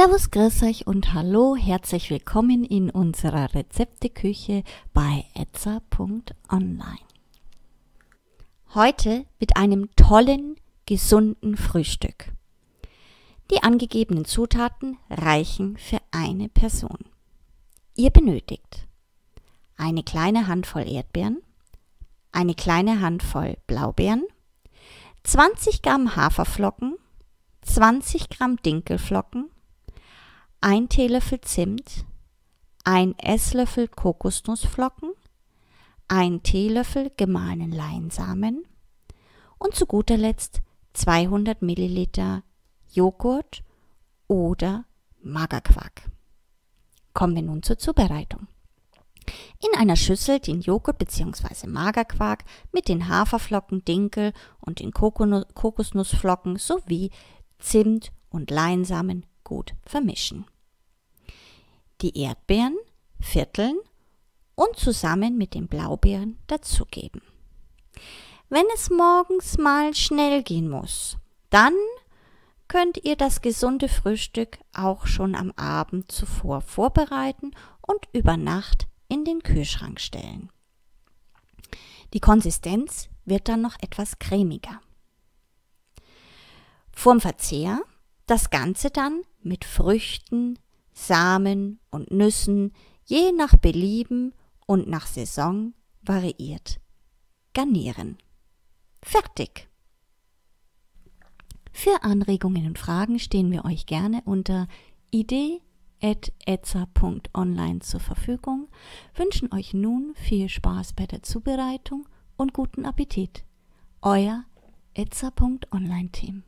Servus, grüß euch und hallo, herzlich willkommen in unserer Rezepteküche bei etza.online. Heute mit einem tollen, gesunden Frühstück. Die angegebenen Zutaten reichen für eine Person. Ihr benötigt eine kleine Handvoll Erdbeeren, eine kleine Handvoll Blaubeeren, 20 Gramm Haferflocken, 20 Gramm Dinkelflocken, ein Teelöffel Zimt, ein Esslöffel Kokosnussflocken, ein Teelöffel gemahlenen Leinsamen und zu guter Letzt 200 Milliliter Joghurt oder Magerquark. Kommen wir nun zur Zubereitung. In einer Schüssel den Joghurt bzw. Magerquark mit den Haferflocken, Dinkel und den Kokosnussflocken sowie Zimt und Leinsamen gut vermischen. Die Erdbeeren vierteln und zusammen mit den Blaubeeren dazugeben. Wenn es morgens mal schnell gehen muss, dann könnt ihr das gesunde Frühstück auch schon am Abend zuvor vorbereiten und über Nacht in den Kühlschrank stellen. Die Konsistenz wird dann noch etwas cremiger. Vorm Verzehr das Ganze dann mit Früchten, Samen und Nüssen je nach Belieben und nach Saison variiert. Garnieren. Fertig. Für Anregungen und Fragen stehen wir euch gerne unter idee.etza.online zur Verfügung, wünschen euch nun viel Spaß bei der Zubereitung und guten Appetit. Euer etza.online-Team.